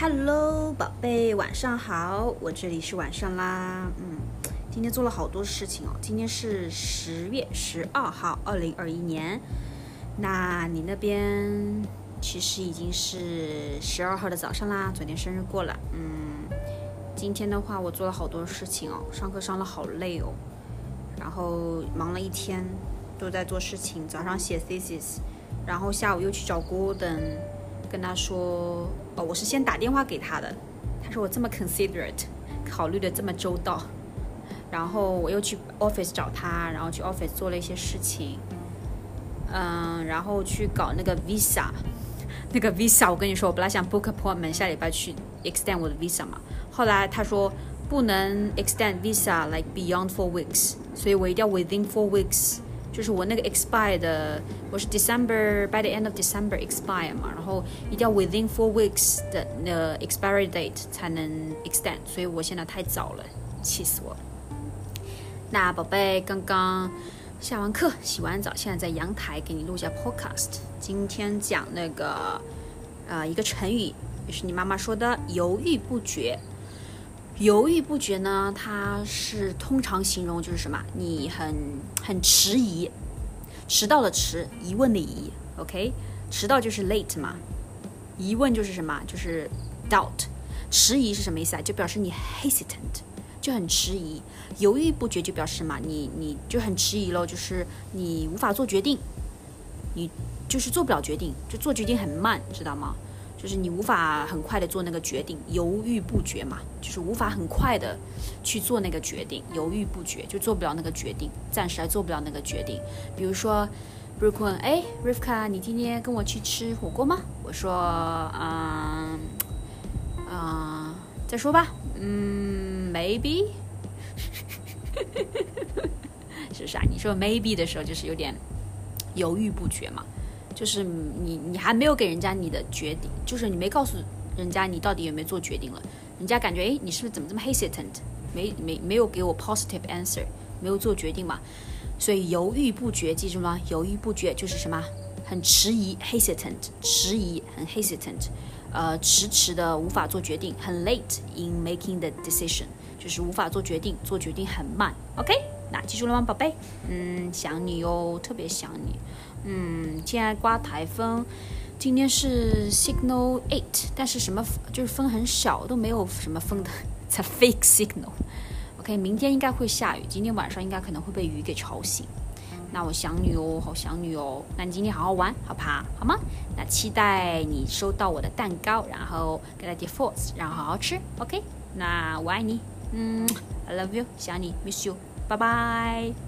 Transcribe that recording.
Hello，宝贝，晚上好，我这里是晚上啦。嗯，今天做了好多事情哦。今天是十月十二号，二零二一年。那你那边其实已经是十二号的早上啦。昨天生日过了，嗯，今天的话我做了好多事情哦，上课上了好累哦，然后忙了一天都在做事情，早上写 thesis，然后下午又去找 Golden。跟他说，哦，我是先打电话给他的。他说我这么 considerate，考虑的这么周到。然后我又去 office 找他，然后去 office 做了一些事情。嗯，然后去搞那个 visa，那个 visa，我跟你说，我本来想 book appointment 下礼拜去 extend 我的 visa 嘛。后来他说不能 extend visa like beyond four weeks，所以我一定要 within four weeks。就是我那个 expire 的，我是 December by the end of December expire 嘛，然后一定要 within four weeks 的那 expiry date 才能 extend，所以我现在太早了，气死我了。那宝贝刚刚下完课，洗完澡，现在在阳台给你录下 podcast。今天讲那个呃一个成语，也是你妈妈说的犹豫不决。犹豫不决呢？它是通常形容就是什么？你很很迟疑，迟到的迟，疑问的疑。OK，迟到就是 late 嘛，疑问就是什么？就是 doubt。迟疑是什么意思啊？就表示你 hesitant，就很迟疑。犹豫不决就表示什么？你你就很迟疑喽，就是你无法做决定，你就是做不了决定，就做决定很慢，知道吗？就是你无法很快的做那个决定，犹豫不决嘛，就是无法很快的去做那个决定，犹豫不决就做不了那个决定，暂时还做不了那个决定。比如说 b r o o k 问，哎，Rivka，你今天跟我去吃火锅吗？我说，嗯，啊，再说吧，嗯，maybe，是不是啊？你说 maybe 的时候，就是有点犹豫不决嘛。就是你，你还没有给人家你的决定，就是你没告诉人家你到底有没有做决定了，人家感觉哎，你是不是怎么这么 hesitant，没没没有给我 positive answer，没有做决定嘛，所以犹豫不决，记住吗？犹豫不决就是什么？很迟疑，hesitant，迟疑，很 hesitant，呃，迟迟的无法做决定，很 late in making the decision，就是无法做决定，做决定很慢。OK，那记住了吗，宝贝？嗯，想你哟，特别想你。嗯，现在刮台风，今天是 signal eight，但是什么就是风很小，都没有什么风的，才 fake signal。OK，明天应该会下雨，今天晚上应该可能会被雨给吵醒。那我想你哦，好想你哦。那你今天好好玩，好不好好吗？那期待你收到我的蛋糕，然后给它 default，然后好好吃。OK，那我爱你，嗯，I love you，想你，miss you，拜拜。